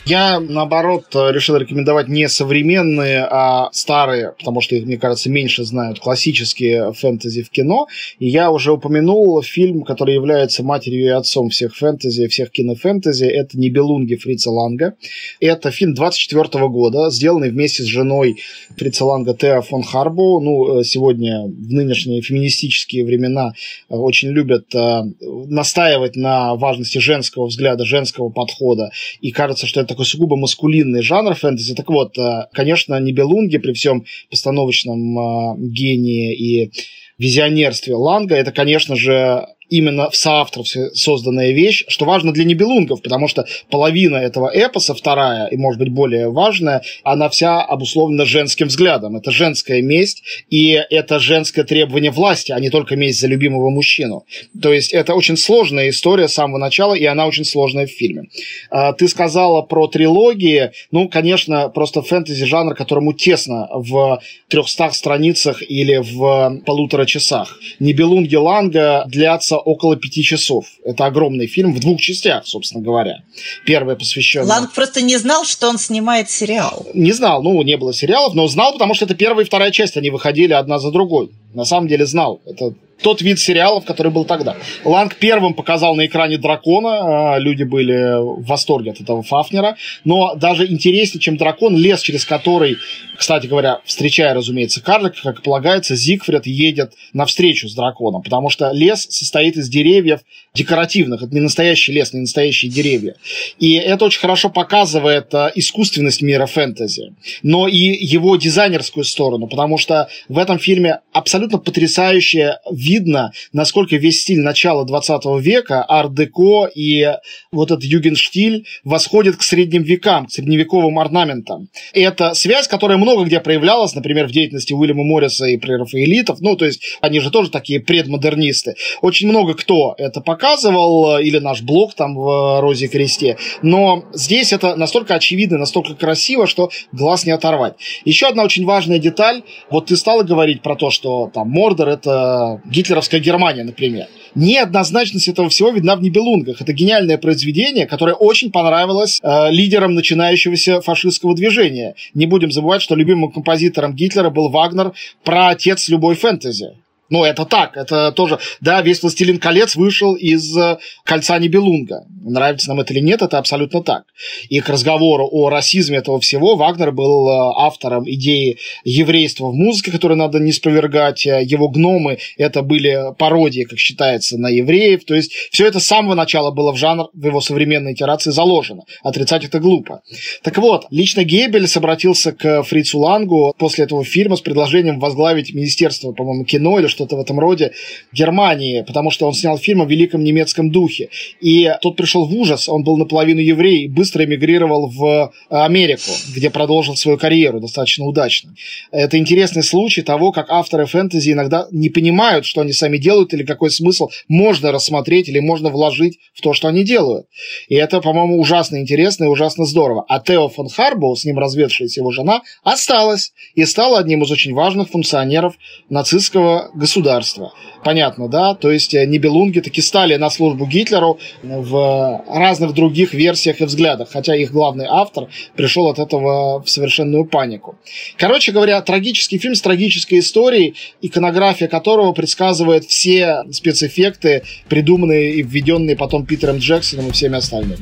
Я, наоборот, решил рекомендовать не современные, а старые, потому что их, мне кажется, меньше знают, классические фэнтези в кино. И я уже упомянул фильм, который является матерью и отцом всех фэнтези, всех кинофэнтези. Это «Нибелунги» Фрица Ланга. Это фильм 24 года, сделанный вместе с женой Фрица Ланга Тео фон Харбо. Ну, э, сегодня, в нынешние феминистические времена, э, очень любят э, настаивать на важности женского взгляда, женского подхода. И кажется, что это такой сугубо маскулинный жанр фэнтези. Так вот, э, конечно, Нибелунги при всем постановочном э, гении и визионерстве Ланга, это, конечно же, именно в соавторстве созданная вещь, что важно для небелунгов, потому что половина этого эпоса, вторая и, может быть, более важная, она вся обусловлена женским взглядом. Это женская месть, и это женское требование власти, а не только месть за любимого мужчину. То есть это очень сложная история с самого начала, и она очень сложная в фильме. А, ты сказала про трилогии. Ну, конечно, просто фэнтези-жанр, которому тесно в 300 страницах или в полутора часах. Нибелунги Ланга длятся около пяти часов. Это огромный фильм в двух частях, собственно говоря. Первая посвящена... Ланг просто не знал, что он снимает сериал. Не знал, ну, не было сериалов, но знал, потому что это первая и вторая часть, они выходили одна за другой. На самом деле знал. Это тот вид сериалов, который был тогда. Ланг первым показал на экране дракона, а, люди были в восторге от этого Фафнера, но даже интереснее, чем дракон, лес, через который, кстати говоря, встречая, разумеется, карлика, как полагается, Зигфрид едет навстречу с драконом, потому что лес состоит из деревьев декоративных, это не настоящий лес, не настоящие деревья. И это очень хорошо показывает а, искусственность мира фэнтези, но и его дизайнерскую сторону, потому что в этом фильме абсолютно потрясающая видно, насколько весь стиль начала 20 века, арт-деко и вот этот югенштиль восходит к средним векам, к средневековым орнаментам. И это связь, которая много где проявлялась, например, в деятельности Уильяма Морриса и прерафаэлитов, ну, то есть они же тоже такие предмодернисты. Очень много кто это показывал, или наш блог там в «Розе и кресте», но здесь это настолько очевидно, настолько красиво, что глаз не оторвать. Еще одна очень важная деталь, вот ты стала говорить про то, что там Мордор это гитлеровская Германия, например. Неоднозначность этого всего видна в «Нибелунгах». Это гениальное произведение, которое очень понравилось э, лидерам начинающегося фашистского движения. Не будем забывать, что любимым композитором Гитлера был Вагнер, праотец любой фэнтези. Ну, это так, это тоже, да, весь «Властелин колец» вышел из э, «Кольца Нибелунга». Нравится нам это или нет, это абсолютно так. И к разговору о расизме этого всего Вагнер был э, автором идеи еврейства в музыке, которую надо не спровергать. Э, его «Гномы» — это были пародии, как считается, на евреев. То есть все это с самого начала было в жанр, в его современной итерации заложено. Отрицать это глупо. Так вот, лично Геббельс обратился к Фрицу Лангу после этого фильма с предложением возглавить Министерство, по-моему, кино или что что-то в этом роде, Германии, потому что он снял фильм о великом немецком духе. И тот пришел в ужас, он был наполовину еврей и быстро эмигрировал в Америку, где продолжил свою карьеру достаточно удачно. Это интересный случай того, как авторы фэнтези иногда не понимают, что они сами делают, или какой смысл можно рассмотреть, или можно вложить в то, что они делают. И это, по-моему, ужасно интересно и ужасно здорово. А Тео фон Харбоу, с ним разведшаяся его жена, осталась и стала одним из очень важных функционеров нацистского государства государства. Понятно, да? То есть э, Нибелунги таки стали на службу Гитлеру в разных других версиях и взглядах, хотя их главный автор пришел от этого в совершенную панику. Короче говоря, трагический фильм с трагической историей, иконография которого предсказывает все спецэффекты, придуманные и введенные потом Питером Джексоном и всеми остальными.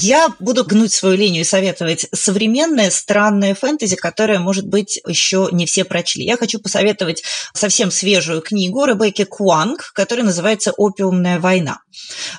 Я буду гнуть свою линию и советовать современное странное фэнтези, которое, может быть, еще не все прочли. Я хочу посоветовать совсем свежую книгу Ребекки Куанг, которая называется «Опиумная война».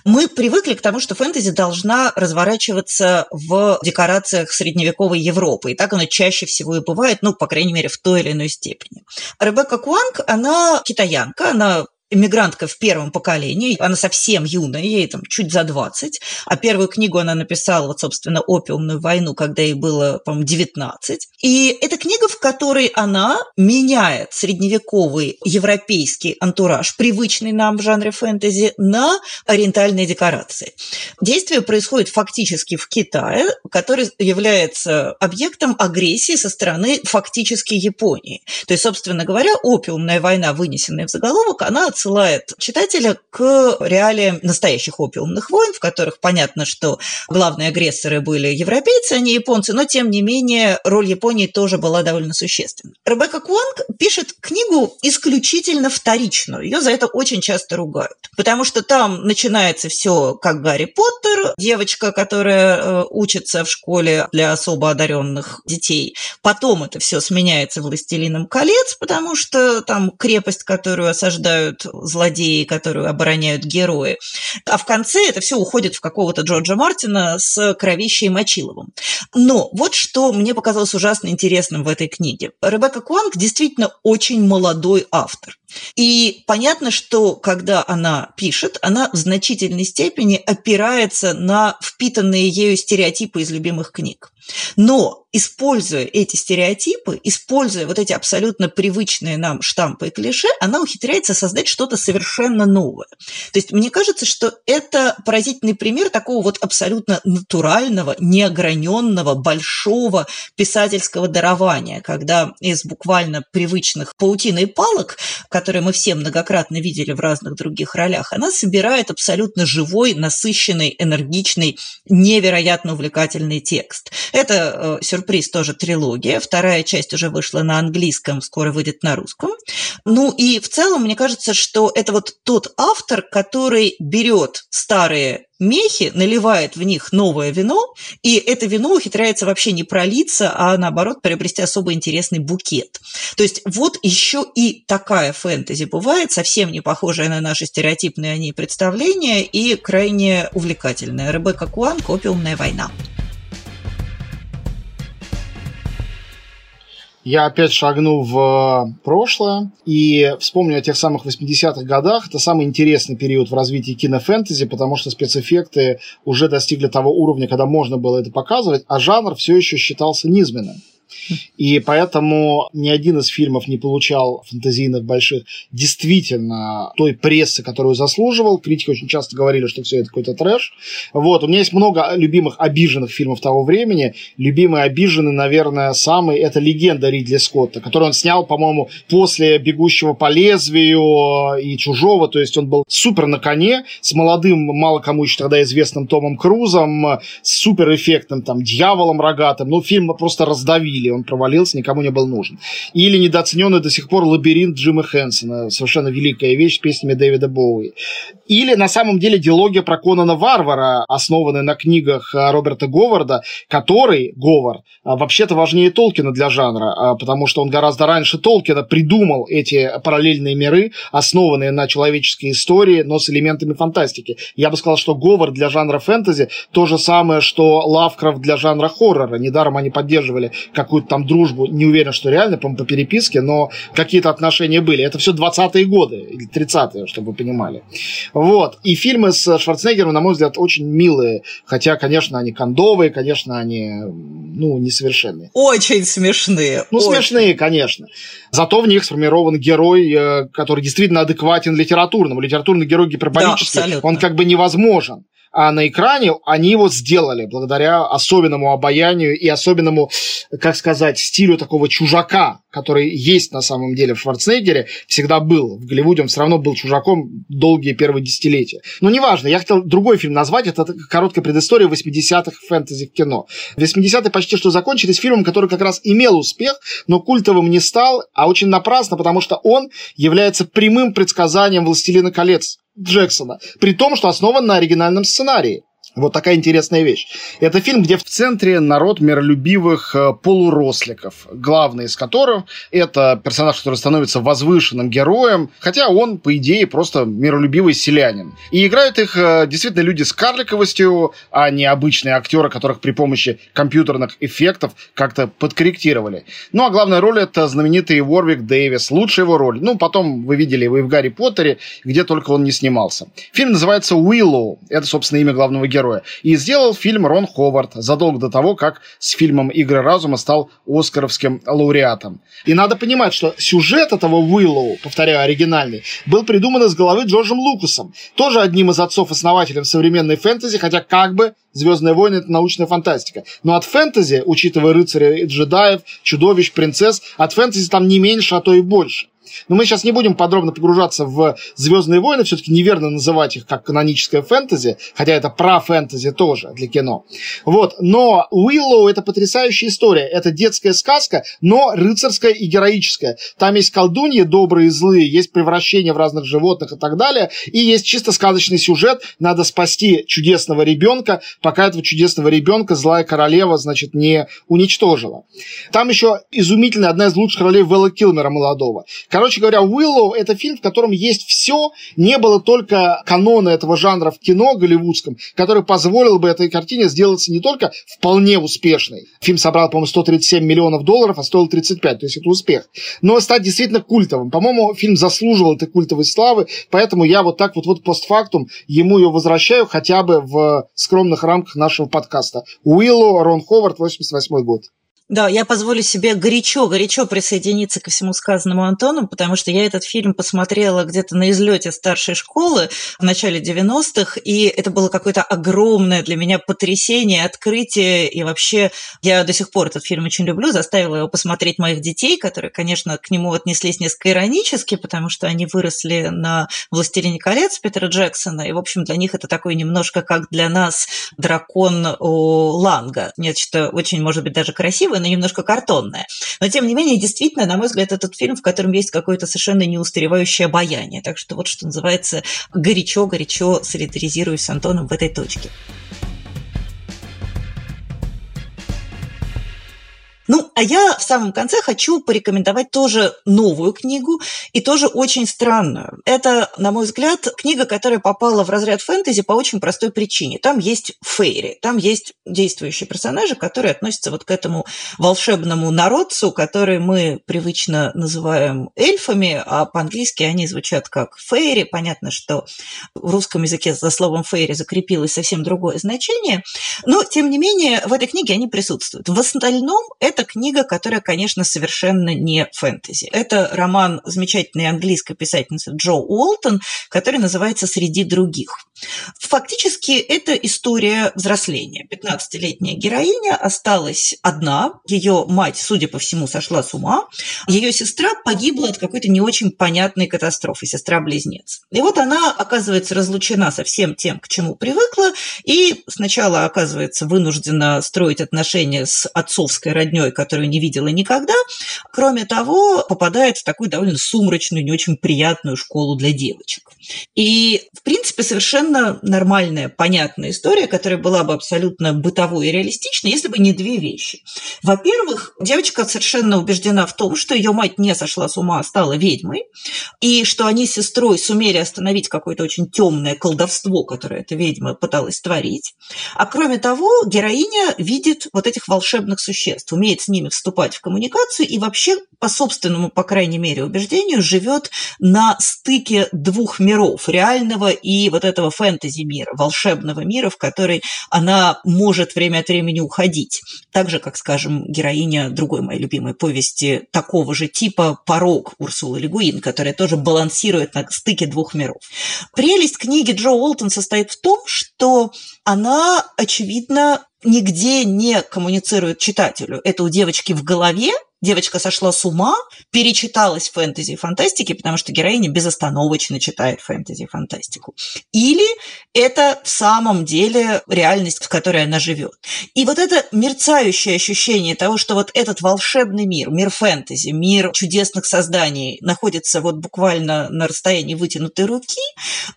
Мы привыкли к тому, что фэнтези должна разворачиваться в декорациях средневековой Европы, и так оно чаще всего и бывает, ну, по крайней мере, в той или иной степени. Ребекка Куанг, она китаянка, она иммигрантка в первом поколении, она совсем юная, ей там чуть за 20, а первую книгу она написала, вот, собственно, «Опиумную войну», когда ей было, по-моему, 19. И это книга, в которой она меняет средневековый европейский антураж, привычный нам в жанре фэнтези, на ориентальные декорации. Действие происходит фактически в Китае, который является объектом агрессии со стороны фактически Японии. То есть, собственно говоря, «Опиумная война», вынесенная в заголовок, она отсылает читателя к реалиям настоящих опиумных войн, в которых понятно, что главные агрессоры были европейцы, а не японцы, но тем не менее роль Японии тоже была довольно существенна. Ребекка Куанг пишет книгу исключительно вторичную. Ее за это очень часто ругают, потому что там начинается все как Гарри Поттер, девочка, которая э, учится в школе для особо одаренных детей. Потом это все сменяется «Властелином колец», потому что там крепость, которую осаждают злодеи, которую обороняют герои. А в конце это все уходит в какого-то Джорджа Мартина с Кровищей Мочиловым. Но вот что мне показалось ужасно интересным в этой книге. Ребекка Куанг действительно очень молодой автор. И понятно, что когда она пишет, она в значительной степени опирается на впитанные ею стереотипы из любимых книг. Но используя эти стереотипы, используя вот эти абсолютно привычные нам штампы и клише, она ухитряется создать что-то совершенно новое. То есть мне кажется, что это поразительный пример такого вот абсолютно натурального, неограненного, большого писательского дарования, когда из буквально привычных паутины и палок, которые мы все многократно видели в разных других ролях, она собирает абсолютно живой, насыщенный, энергичный, невероятно увлекательный текст. Это э, сюрприз тоже трилогия. Вторая часть уже вышла на английском, скоро выйдет на русском. Ну и в целом, мне кажется, что это вот тот автор, который берет старые мехи, наливает в них новое вино, и это вино ухитряется вообще не пролиться, а наоборот приобрести особо интересный букет. То есть вот еще и такая фэнтези бывает, совсем не похожая на наши стереотипные о ней представления и крайне увлекательная. Ребекка Куан «Опиумная война». Я опять шагну в прошлое и вспомню о тех самых 80-х годах. Это самый интересный период в развитии кинофэнтези, потому что спецэффекты уже достигли того уровня, когда можно было это показывать, а жанр все еще считался низменным. И поэтому ни один из фильмов не получал фантазийных больших действительно той прессы, которую заслуживал. Критики очень часто говорили, что все это какой-то трэш. Вот. У меня есть много любимых обиженных фильмов того времени. Любимый обиженный, наверное, самый – это «Легенда» Ридли Скотта, который он снял, по-моему, после «Бегущего по лезвию» и «Чужого». То есть он был супер на коне, с молодым, мало кому еще тогда известным Томом Крузом, с супер эффектным там дьяволом рогатым. Ну, фильм просто раздавили или он провалился, никому не был нужен. Или недооцененный до сих пор лабиринт Джима Хэнсона, совершенно великая вещь с песнями Дэвида Боуи. Или на самом деле диалогия про Конана Варвара, основанная на книгах а, Роберта Говарда, который, Говард, а, вообще-то важнее Толкина для жанра, а, потому что он гораздо раньше Толкина придумал эти параллельные миры, основанные на человеческой истории, но с элементами фантастики. Я бы сказал, что Говард для жанра фэнтези то же самое, что Лавкрафт для жанра хоррора. Недаром они поддерживали какую-то там дружбу, не уверен, что реально, по, по переписке, но какие-то отношения были. Это все 20-е годы, или 30-е, чтобы вы понимали. Вот. И фильмы с Шварценеггером, на мой взгляд, очень милые. Хотя, конечно, они кондовые, конечно, они, ну, несовершенные. Очень смешные. Ну, очень. смешные, конечно. Зато в них сформирован герой, э, который действительно адекватен литературному. Литературный герой гиперболический, да, он как бы невозможен а на экране они его сделали благодаря особенному обаянию и особенному, как сказать, стилю такого чужака, который есть на самом деле в Шварценеггере, всегда был. В Голливуде он все равно был чужаком долгие первые десятилетия. Но неважно, я хотел другой фильм назвать, это короткая предыстория 80-х фэнтези кино. 80-е почти что закончились фильмом, который как раз имел успех, но культовым не стал, а очень напрасно, потому что он является прямым предсказанием «Властелина колец», Джексона, при том, что основан на оригинальном сценарии. Вот такая интересная вещь. Это фильм, где в центре народ миролюбивых э, полуросликов, главный из которых это персонаж, который становится возвышенным героем, хотя он, по идее, просто миролюбивый селянин. И играют их э, действительно люди с карликовостью, а не обычные актеры, которых при помощи компьютерных эффектов как-то подкорректировали. Ну, а главная роль это знаменитый Уорвик Дэвис, лучшая его роль. Ну, потом вы видели его и в Гарри Поттере, где только он не снимался. Фильм называется «Уиллоу». Это, собственно, имя главного героя героя. И сделал фильм Рон Ховард задолго до того, как с фильмом «Игры разума» стал оскаровским лауреатом. И надо понимать, что сюжет этого Уиллоу, повторяю, оригинальный, был придуман из головы Джорджем Лукасом, тоже одним из отцов-основателей современной фэнтези, хотя как бы Звездные войны это научная фантастика. Но от фэнтези, учитывая рыцарей и джедаев, чудовищ, принцесс, от фэнтези там не меньше, а то и больше. Но мы сейчас не будем подробно погружаться в «Звездные войны», все-таки неверно называть их как каноническое фэнтези, хотя это про фэнтези тоже для кино. Вот. Но Уиллоу – это потрясающая история. Это детская сказка, но рыцарская и героическая. Там есть колдуньи добрые и злые, есть превращения в разных животных и так далее, и есть чисто сказочный сюжет. Надо спасти чудесного ребенка, пока этого чудесного ребенка злая королева, значит, не уничтожила. Там еще изумительная, одна из лучших ролей Вэлла Килмера молодого. Короче говоря, Уиллоу – это фильм, в котором есть все. Не было только канона этого жанра в кино голливудском, который позволил бы этой картине сделаться не только вполне успешной. Фильм собрал, по-моему, 137 миллионов долларов, а стоил 35, то есть это успех. Но стать действительно культовым. По-моему, фильм заслуживал этой культовой славы, поэтому я вот так вот, вот постфактум ему ее возвращаю хотя бы в скромных рамках нашего подкаста. Уиллоу, Рон Ховард, 88 год. Да, я позволю себе горячо-горячо присоединиться ко всему сказанному Антону, потому что я этот фильм посмотрела где-то на излете старшей школы в начале 90-х, и это было какое-то огромное для меня потрясение, открытие, и вообще я до сих пор этот фильм очень люблю, заставила его посмотреть моих детей, которые, конечно, к нему отнеслись несколько иронически, потому что они выросли на «Властелине колец» Питера Джексона, и, в общем, для них это такой немножко как для нас дракон у Ланга. Нечто очень, может быть, даже красивое, но немножко картонная. Но, тем не менее, действительно, на мой взгляд, этот фильм, в котором есть какое-то совершенно неустаревающее обаяние. Так что вот, что называется, горячо-горячо солидаризируюсь с Антоном в этой точке. Ну, а я в самом конце хочу порекомендовать тоже новую книгу и тоже очень странную. Это, на мой взгляд, книга, которая попала в разряд фэнтези по очень простой причине. Там есть фейри, там есть действующие персонажи, которые относятся вот к этому волшебному народцу, который мы привычно называем эльфами, а по-английски они звучат как фейри. Понятно, что в русском языке за словом фейри закрепилось совсем другое значение, но, тем не менее, в этой книге они присутствуют. В остальном это это книга, которая, конечно, совершенно не фэнтези. Это роман замечательной английской писательницы Джо Уолтон, который называется «Среди других». Фактически это история взросления. 15-летняя героиня осталась одна, ее мать, судя по всему, сошла с ума, ее сестра погибла от какой-то не очень понятной катастрофы, сестра-близнец. И вот она оказывается разлучена со всем тем, к чему привыкла, и сначала оказывается вынуждена строить отношения с отцовской родней, которую не видела никогда. Кроме того, попадает в такую довольно сумрачную, не очень приятную школу для девочек. И, в принципе, совершенно нормальная, понятная история, которая была бы абсолютно бытовой и реалистичной, если бы не две вещи. Во-первых, девочка совершенно убеждена в том, что ее мать не сошла с ума, а стала ведьмой, и что они с сестрой сумели остановить какое-то очень темное колдовство, которое эта ведьма пыталась творить. А кроме того, героиня видит вот этих волшебных существ, умеет с ними вступать в коммуникацию и вообще, по собственному, по крайней мере, убеждению, живет на стыке двух миров, реального и вот этого фэнтези-мира, волшебного мира, в который она может время от времени уходить. Так же, как, скажем, героиня другой моей любимой повести такого же типа «Порог» Урсулы Легуин, которая тоже балансирует на стыке двух миров. Прелесть книги Джо Уолтон состоит в том, что она, очевидно, нигде не коммуницирует читателю. Это у девочки в голове, девочка сошла с ума, перечиталась фэнтези и фантастики, потому что героиня безостановочно читает фэнтези и фантастику. Или это в самом деле реальность, в которой она живет. И вот это мерцающее ощущение того, что вот этот волшебный мир, мир фэнтези, мир чудесных созданий находится вот буквально на расстоянии вытянутой руки,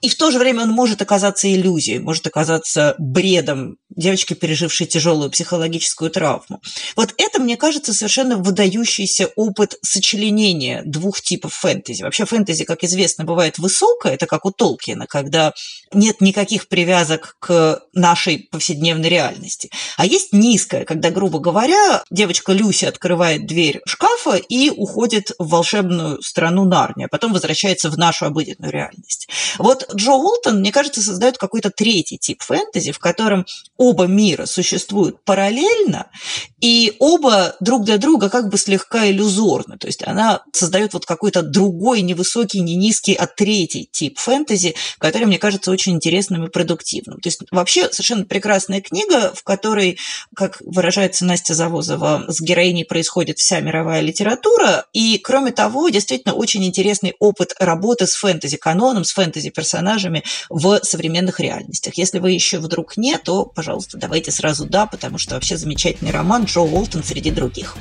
и в то же время он может оказаться иллюзией, может оказаться бредом девочки, пережившей тяжелую психологическую травму. Вот это, мне кажется, совершенно выдающийся опыт сочленения двух типов фэнтези. Вообще фэнтези, как известно, бывает высокое, это как у Толкина, когда нет никаких привязок к нашей повседневной реальности. А есть низкое, когда, грубо говоря, девочка Люся открывает дверь шкафа и уходит в волшебную страну Нарния, а потом возвращается в нашу обыденную реальность. Вот Джо Уолтон, мне кажется, создает какой-то третий тип фэнтези, в котором оба мира существуют параллельно, и оба друг для друга как бы слегка иллюзорны. То есть она создает вот какой-то другой, не высокий, не низкий, а третий тип фэнтези, который, мне кажется, очень интересным и продуктивным. То есть вообще совершенно прекрасная книга, в которой, как выражается Настя Завозова, с героиней происходит вся мировая литература. И, кроме того, действительно очень интересный опыт работы с фэнтези-каноном, с фэнтези-персонажами в современных реальностях. Если вы еще вдруг не, то, пожалуйста, давайте сразу да, потому что вообще замечательный роман Джо Уолтон среди других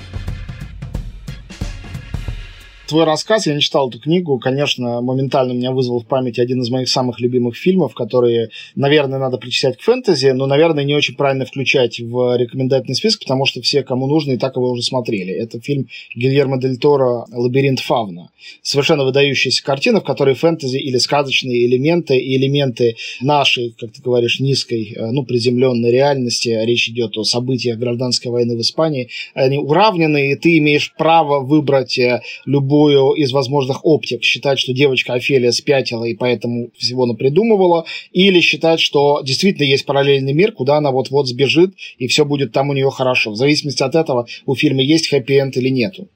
твой рассказ, я не читал эту книгу, конечно, моментально меня вызвал в памяти один из моих самых любимых фильмов, которые, наверное, надо причислять к фэнтези, но, наверное, не очень правильно включать в рекомендательный список, потому что все, кому нужно, и так его уже смотрели. Это фильм Гильермо Дель Торо «Лабиринт Фавна». Совершенно выдающаяся картина, в которой фэнтези или сказочные элементы, и элементы нашей, как ты говоришь, низкой, э, ну, приземленной реальности, речь идет о событиях гражданской войны в Испании, они уравнены, и ты имеешь право выбрать э, любую любую из возможных оптик. Считать, что девочка Офелия спятила и поэтому всего напридумывала, или считать, что действительно есть параллельный мир, куда она вот-вот сбежит, и все будет там у нее хорошо. В зависимости от этого у фильма есть хэппи-энд или нету.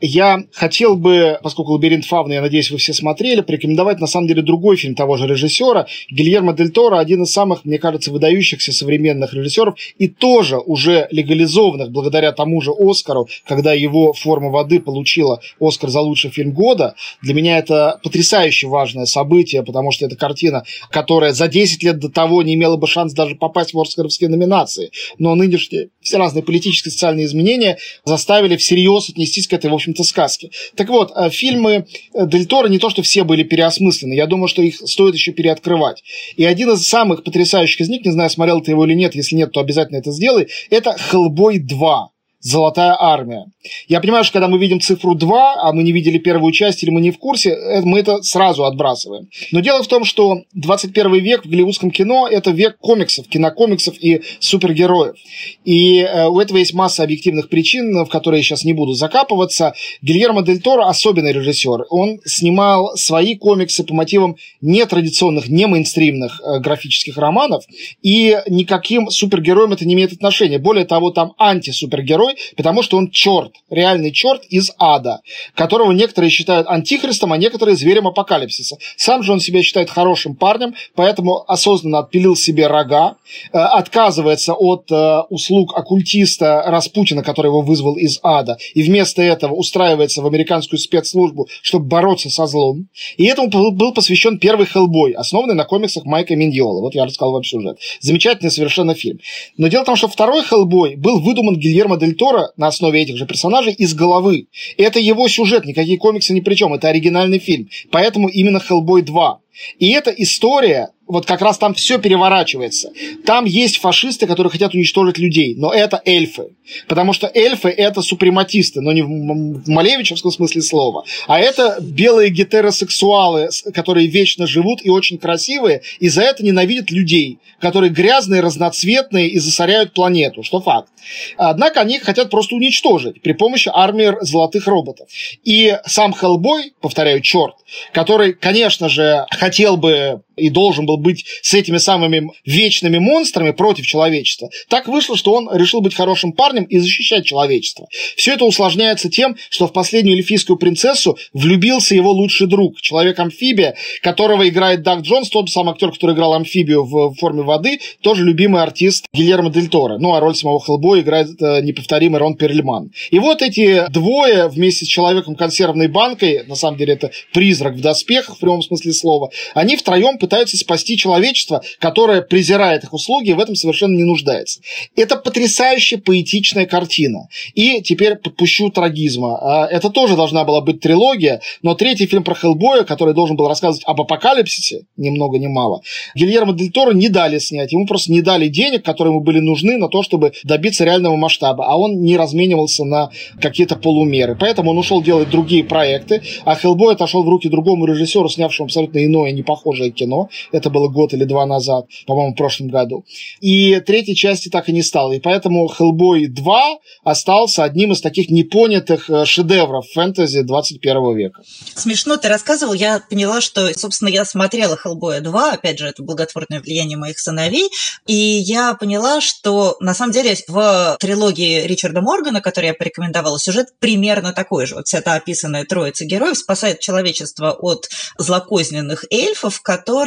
Я хотел бы, поскольку «Лабиринт Фавны», я надеюсь, вы все смотрели, порекомендовать на самом деле другой фильм того же режиссера. Гильермо Дель Торо, один из самых, мне кажется, выдающихся современных режиссеров, и тоже уже легализованных благодаря тому же Оскару, когда его «Форма воды» получила Оскар за лучший фильм года. Для меня это потрясающе важное событие, потому что это картина, которая за 10 лет до того не имела бы шанс даже попасть в Оскаровские номинации. Но нынешние все разные политические и социальные изменения заставили всерьез отнестись к этой, в общем-то, сказке. Так вот, э, фильмы э, Дель Торо не то, что все были переосмыслены, я думаю, что их стоит еще переоткрывать. И один из самых потрясающих из них, не знаю, смотрел ты его или нет, если нет, то обязательно это сделай, это «Хеллбой 2». Золотая армия. Я понимаю, что когда мы видим цифру 2, а мы не видели первую часть или мы не в курсе, э, мы это сразу отбрасываем. Но дело в том, что 21 век в голливудском кино – это век комиксов, кинокомиксов и супергероев. И э, у этого есть масса объективных причин, в которые я сейчас не буду закапываться. Гильермо Дель Торо – особенный режиссер. Он снимал свои комиксы по мотивам нетрадиционных, не мейнстримных э, графических романов, и никаким супергероем это не имеет отношения. Более того, там антисупергерой, потому что он черт, реальный черт из ада, которого некоторые считают антихристом, а некоторые зверем апокалипсиса. Сам же он себя считает хорошим парнем, поэтому осознанно отпилил себе рога, э, отказывается от э, услуг оккультиста Распутина, который его вызвал из ада, и вместо этого устраивается в американскую спецслужбу, чтобы бороться со злом. И этому был посвящен первый Хеллбой, основанный на комиксах Майка Миньола. Вот я рассказал вам сюжет. Замечательный совершенно фильм. Но дело в том, что второй Хеллбой был выдуман Гильермо Дель Торо на основе этих же персонажей из головы. Это его сюжет, никакие комиксы ни при чем, это оригинальный фильм. Поэтому именно Hellboy 2. И эта история вот как раз там все переворачивается. Там есть фашисты, которые хотят уничтожить людей, но это эльфы. Потому что эльфы это супрематисты, но не в малевичевском смысле слова, а это белые гетеросексуалы, которые вечно живут и очень красивые, и за это ненавидят людей, которые грязные, разноцветные и засоряют планету, что факт. Однако они хотят просто уничтожить при помощи армии золотых роботов. И сам Хеллбой, повторяю, черт, который, конечно же, хотел бы и должен был быть с этими самыми вечными монстрами против человечества, так вышло, что он решил быть хорошим парнем и защищать человечество. Все это усложняется тем, что в последнюю эльфийскую принцессу влюбился его лучший друг, человек-амфибия, которого играет Даг Джонс, тот самый актер, который играл амфибию в форме воды, тоже любимый артист Гильермо Дель Торо. Ну, а роль самого Хеллбоя играет э, неповторимый Рон Перльман. И вот эти двое вместе с человеком-консервной банкой, на самом деле это призрак в доспехах в прямом смысле слова, они втроем пытаются спасти человечество, которое презирает их услуги и в этом совершенно не нуждается. Это потрясающе поэтичная картина. И теперь подпущу трагизма. А, это тоже должна была быть трилогия, но третий фильм про Хеллбоя, который должен был рассказывать об апокалипсисе, ни много ни мало, Гильермо Дель Торо не дали снять. Ему просто не дали денег, которые ему были нужны на то, чтобы добиться реального масштаба. А он не разменивался на какие-то полумеры. Поэтому он ушел делать другие проекты, а Хеллбой отошел в руки другому режиссеру, снявшему абсолютно иное, непохожее кино. Это было год или два назад, по-моему, в прошлом году. И третьей части так и не стало. И поэтому Хеллбой 2 остался одним из таких непонятых э, шедевров фэнтези 21 века. Смешно ты рассказывал, я поняла, что, собственно, я смотрела Хеллбоя 2, опять же, это благотворное влияние моих сыновей, и я поняла, что на самом деле в трилогии Ричарда Моргана, которую я порекомендовала, сюжет примерно такой же. Вот вся та описанная троица героев спасает человечество от злокозненных эльфов, которые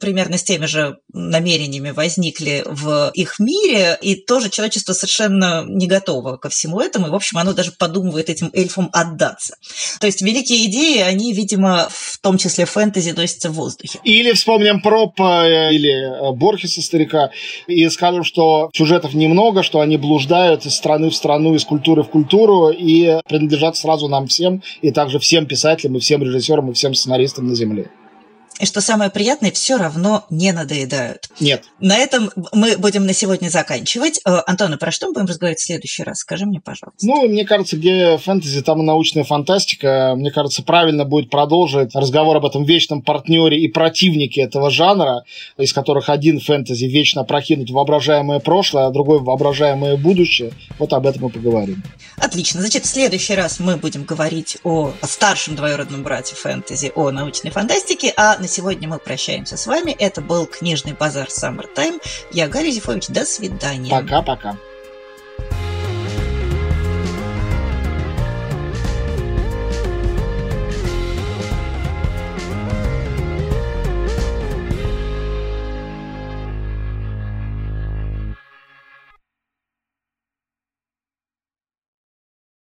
примерно с теми же намерениями возникли в их мире, и тоже человечество совершенно не готово ко всему этому, и, в общем, оно даже подумывает этим эльфам отдаться. То есть великие идеи, они, видимо, в том числе фэнтези носятся в воздухе. Или вспомним Пропа э, или э, Борхеса старика и скажем, что сюжетов немного, что они блуждают из страны в страну, из культуры в культуру и принадлежат сразу нам всем, и также всем писателям, и всем режиссерам, и всем сценаристам на Земле. И что самое приятное, все равно не надоедают. Нет. На этом мы будем на сегодня заканчивать. Э, Антон, про что мы будем разговаривать в следующий раз? Скажи мне, пожалуйста. Ну, мне кажется, где фэнтези, там и научная фантастика. Мне кажется, правильно будет продолжить разговор об этом вечном партнере и противнике этого жанра, из которых один фэнтези вечно прокинуть воображаемое прошлое, а другой воображаемое будущее. Вот об этом мы поговорим. Отлично. Значит, в следующий раз мы будем говорить о старшем двоюродном брате фэнтези, о научной фантастике, а на сегодня мы прощаемся с вами. Это был книжный базар Summertime. Я Галя Зифович. До свидания. Пока-пока.